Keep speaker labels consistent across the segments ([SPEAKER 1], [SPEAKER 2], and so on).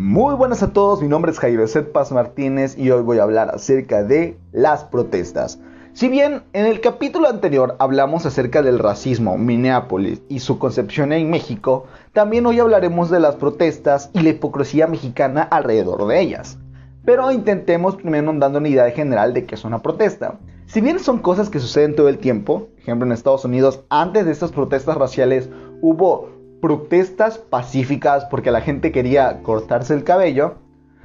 [SPEAKER 1] Muy buenas a todos, mi nombre es Jairo Paz Martínez y hoy voy a hablar acerca de las protestas. Si bien en el capítulo anterior hablamos acerca del racismo, Minneapolis y su concepción en México, también hoy hablaremos de las protestas y la hipocresía mexicana alrededor de ellas. Pero intentemos primero dando una idea general de qué es una protesta. Si bien son cosas que suceden todo el tiempo, por ejemplo en Estados Unidos, antes de estas protestas raciales hubo protestas pacíficas porque la gente quería cortarse el cabello,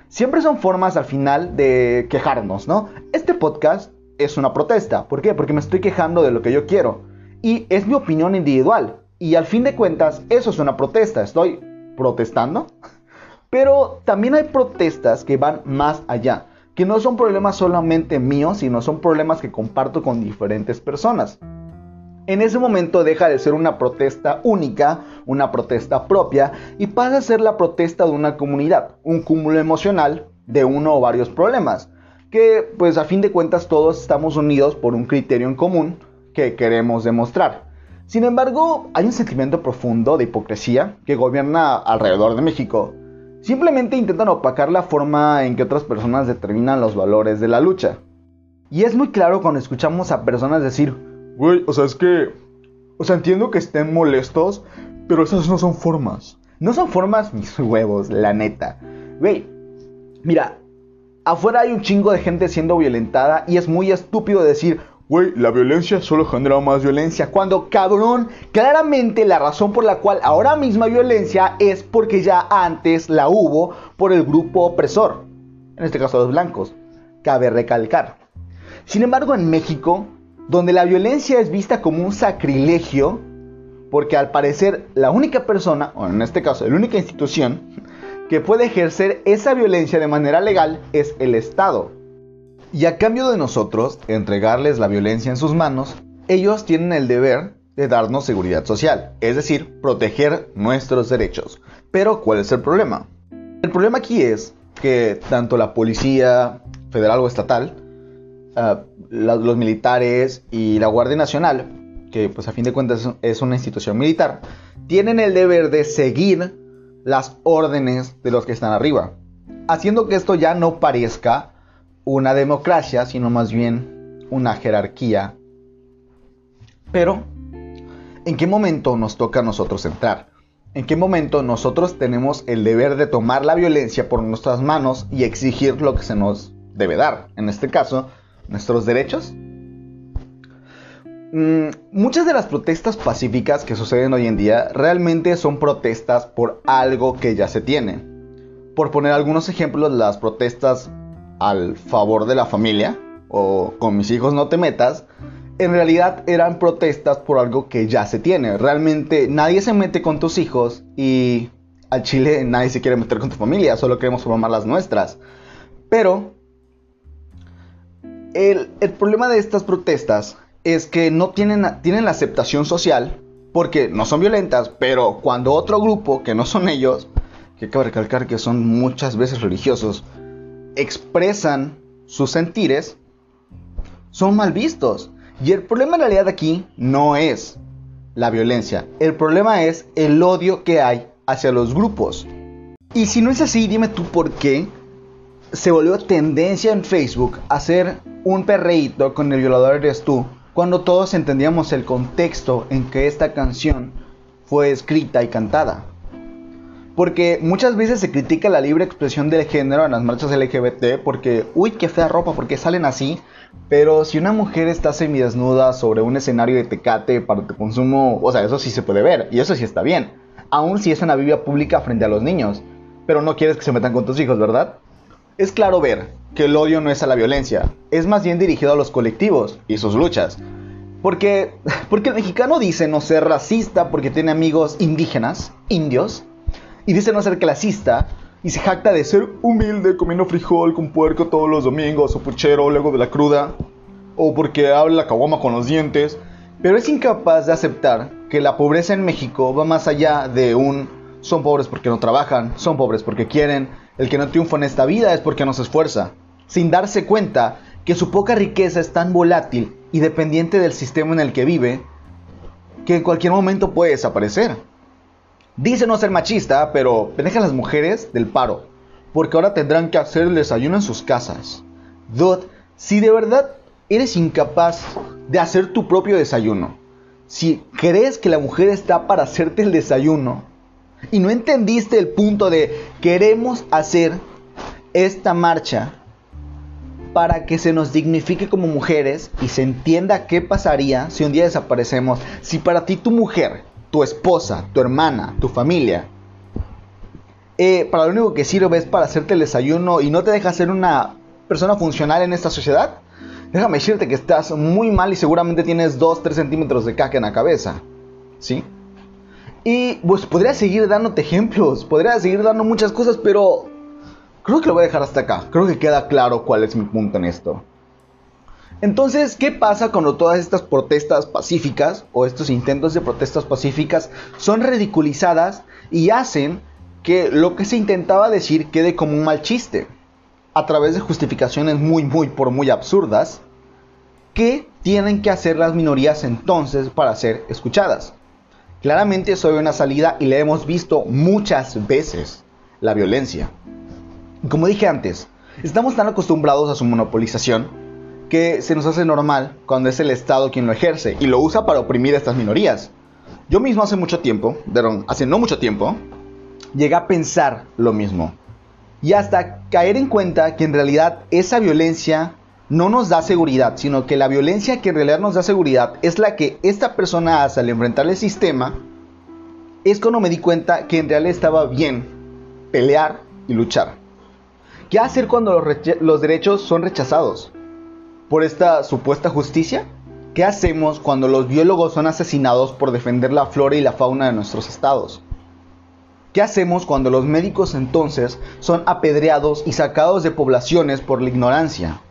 [SPEAKER 1] siempre son formas al final de quejarnos, ¿no? Este podcast es una protesta. ¿Por qué? Porque me estoy quejando de lo que yo quiero. Y es mi opinión individual. Y al fin de cuentas, eso es una protesta. Estoy protestando. Pero también hay protestas que van más allá. Que no son problemas solamente míos, sino son problemas que comparto con diferentes personas en ese momento deja de ser una protesta única, una protesta propia, y pasa a ser la protesta de una comunidad, un cúmulo emocional de uno o varios problemas, que pues a fin de cuentas todos estamos unidos por un criterio en común que queremos demostrar. Sin embargo, hay un sentimiento profundo de hipocresía que gobierna alrededor de México. Simplemente intentan opacar la forma en que otras personas determinan los valores de la lucha. Y es muy claro cuando escuchamos a personas decir,
[SPEAKER 2] Güey, o sea, es que. O sea, entiendo que estén molestos, pero esas no son formas.
[SPEAKER 1] No son formas mis huevos, la neta. Güey, mira, afuera hay un chingo de gente siendo violentada y es muy estúpido decir,
[SPEAKER 2] güey, la violencia solo genera más violencia.
[SPEAKER 1] Cuando, cabrón, claramente la razón por la cual ahora misma violencia es porque ya antes la hubo por el grupo opresor. En este caso los blancos. Cabe recalcar. Sin embargo, en México donde la violencia es vista como un sacrilegio, porque al parecer la única persona, o en este caso la única institución, que puede ejercer esa violencia de manera legal es el Estado. Y a cambio de nosotros entregarles la violencia en sus manos, ellos tienen el deber de darnos seguridad social, es decir, proteger nuestros derechos. Pero ¿cuál es el problema? El problema aquí es que tanto la policía federal o estatal Ah, los militares y la Guardia Nacional, que pues a fin de cuentas es una institución militar, tienen el deber de seguir las órdenes de los que están arriba, haciendo que esto ya no parezca una democracia, sino más bien una jerarquía. Pero, ¿en qué momento nos toca a nosotros entrar? ¿En qué momento nosotros tenemos el deber de tomar la violencia por nuestras manos y exigir lo que se nos debe dar? En este caso, nuestros derechos? Mm, muchas de las protestas pacíficas que suceden hoy en día realmente son protestas por algo que ya se tiene. Por poner algunos ejemplos, las protestas al favor de la familia o con mis hijos no te metas, en realidad eran protestas por algo que ya se tiene. Realmente nadie se mete con tus hijos y al Chile nadie se quiere meter con tu familia, solo queremos formar las nuestras. Pero el, problema de estas protestas es que no tienen, tienen la aceptación social porque no son violentas, pero cuando otro grupo que no son ellos, que cabe recalcar que son muchas veces religiosos, expresan sus sentires, son mal vistos. Y el problema en realidad aquí no es la violencia, el problema es el odio que hay hacia los grupos. Y si no es así, dime tú por qué se volvió tendencia en Facebook hacer un perreíto con el violador eres tú, cuando todos entendíamos el contexto en que esta canción fue escrita y cantada. Porque muchas veces se critica la libre expresión del género en las marchas LGBT porque, uy, qué fea ropa, porque salen así. Pero si una mujer está semidesnuda sobre un escenario de tecate para tu consumo, o sea, eso sí se puede ver y eso sí está bien. Aún si es una Biblia pública frente a los niños. Pero no quieres que se metan con tus hijos, ¿verdad? Es claro ver que el odio no es a la violencia, es más bien dirigido a los colectivos y sus luchas. Porque, porque el mexicano dice no ser racista porque tiene amigos indígenas, indios, y dice no ser clasista y se jacta de ser humilde comiendo frijol con puerco todos los domingos o puchero luego de la cruda, o porque habla la caguama con los dientes, pero es incapaz de aceptar que la pobreza en México va más allá de un son pobres porque no trabajan, son pobres porque quieren, el que no triunfa en esta vida es porque no se esfuerza, sin darse cuenta que su poca riqueza es tan volátil y dependiente del sistema en el que vive, que en cualquier momento puede desaparecer. Dice no ser machista, pero deja a las mujeres del paro. porque ahora tendrán que hacer el desayuno en sus casas. Dude, si de verdad eres incapaz de hacer tu propio desayuno, si crees que la mujer está para hacerte el desayuno y no entendiste el punto de queremos hacer esta marcha para que se nos dignifique como mujeres y se entienda qué pasaría si un día desaparecemos, si para ti tu mujer, tu esposa, tu hermana, tu familia, eh, para lo único que sirve es para hacerte el desayuno y no te deja ser una persona funcional en esta sociedad, déjame decirte que estás muy mal y seguramente tienes 2-3 centímetros de caca en la cabeza. ¿Sí? Y pues podría seguir dándote ejemplos, podría seguir dando muchas cosas, pero creo que lo voy a dejar hasta acá. Creo que queda claro cuál es mi punto en esto. Entonces, ¿qué pasa cuando todas estas protestas pacíficas o estos intentos de protestas pacíficas son ridiculizadas y hacen que lo que se intentaba decir quede como un mal chiste? a través de justificaciones muy, muy, por muy absurdas, ¿qué tienen que hacer las minorías entonces para ser escuchadas? Claramente soy una salida y le hemos visto muchas veces la violencia. Como dije antes, estamos tan acostumbrados a su monopolización que se nos hace normal cuando es el Estado quien lo ejerce y lo usa para oprimir a estas minorías. Yo mismo hace mucho tiempo, hace no mucho tiempo, llegué a pensar lo mismo y hasta caer en cuenta que en realidad esa violencia no nos da seguridad, sino que la violencia que en realidad nos da seguridad es la que esta persona hace al enfrentar el sistema, es cuando me di cuenta que en realidad estaba bien pelear y luchar. ¿Qué hacer cuando los, los derechos son rechazados por esta supuesta justicia? ¿Qué hacemos cuando los biólogos son asesinados por defender la flora y la fauna de nuestros estados? ¿Qué hacemos cuando los médicos entonces son apedreados y sacados de poblaciones por la ignorancia?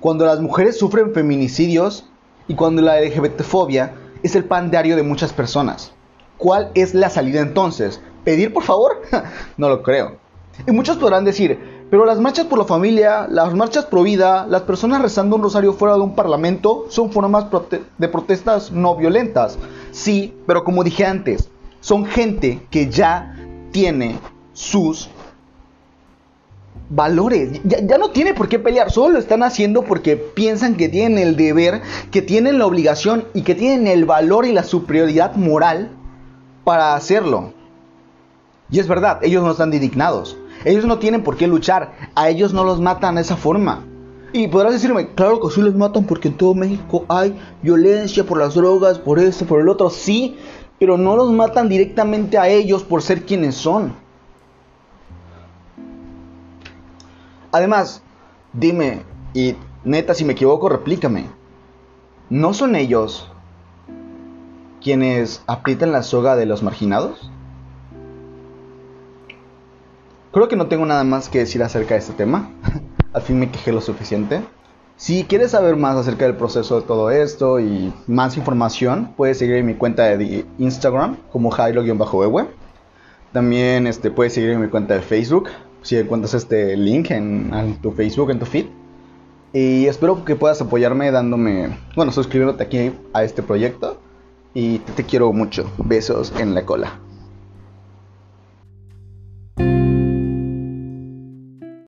[SPEAKER 1] Cuando las mujeres sufren feminicidios y cuando la LGBTfobia es el pan diario de muchas personas. ¿Cuál es la salida entonces? ¿Pedir por favor? no lo creo. Y muchos podrán decir, pero las marchas por la familia, las marchas pro vida, las personas rezando un rosario fuera de un parlamento son formas de protestas no violentas. Sí, pero como dije antes, son gente que ya tiene sus valores. Ya, no tiene por qué pelear, solo lo están haciendo porque piensan que tienen el deber, que tienen la obligación y que tienen el valor y la superioridad moral para hacerlo. Y es verdad, ellos no están indignados. Ellos no tienen por qué luchar. A ellos no los matan de esa forma. Y podrás decirme, claro que sí los matan porque en todo México hay violencia por las drogas, por esto, por el otro. Sí, pero no los matan directamente a ellos por ser quienes son. Además, dime, y neta, si me equivoco, replícame. ¿No son ellos quienes aprietan la soga de los marginados? Creo que no tengo nada más que decir acerca de este tema. Al fin me quejé lo suficiente. Si quieres saber más acerca del proceso de todo esto y más información, puedes seguir en mi cuenta de Instagram como jairo-ewe. También este, puedes seguir en mi cuenta de Facebook si encuentras este link en, tu Facebook, en tu feed. Y espero que puedas apoyarme dándome, bueno, suscribiéndote aquí a este proyecto. Y te quiero mucho. Besos en la cola.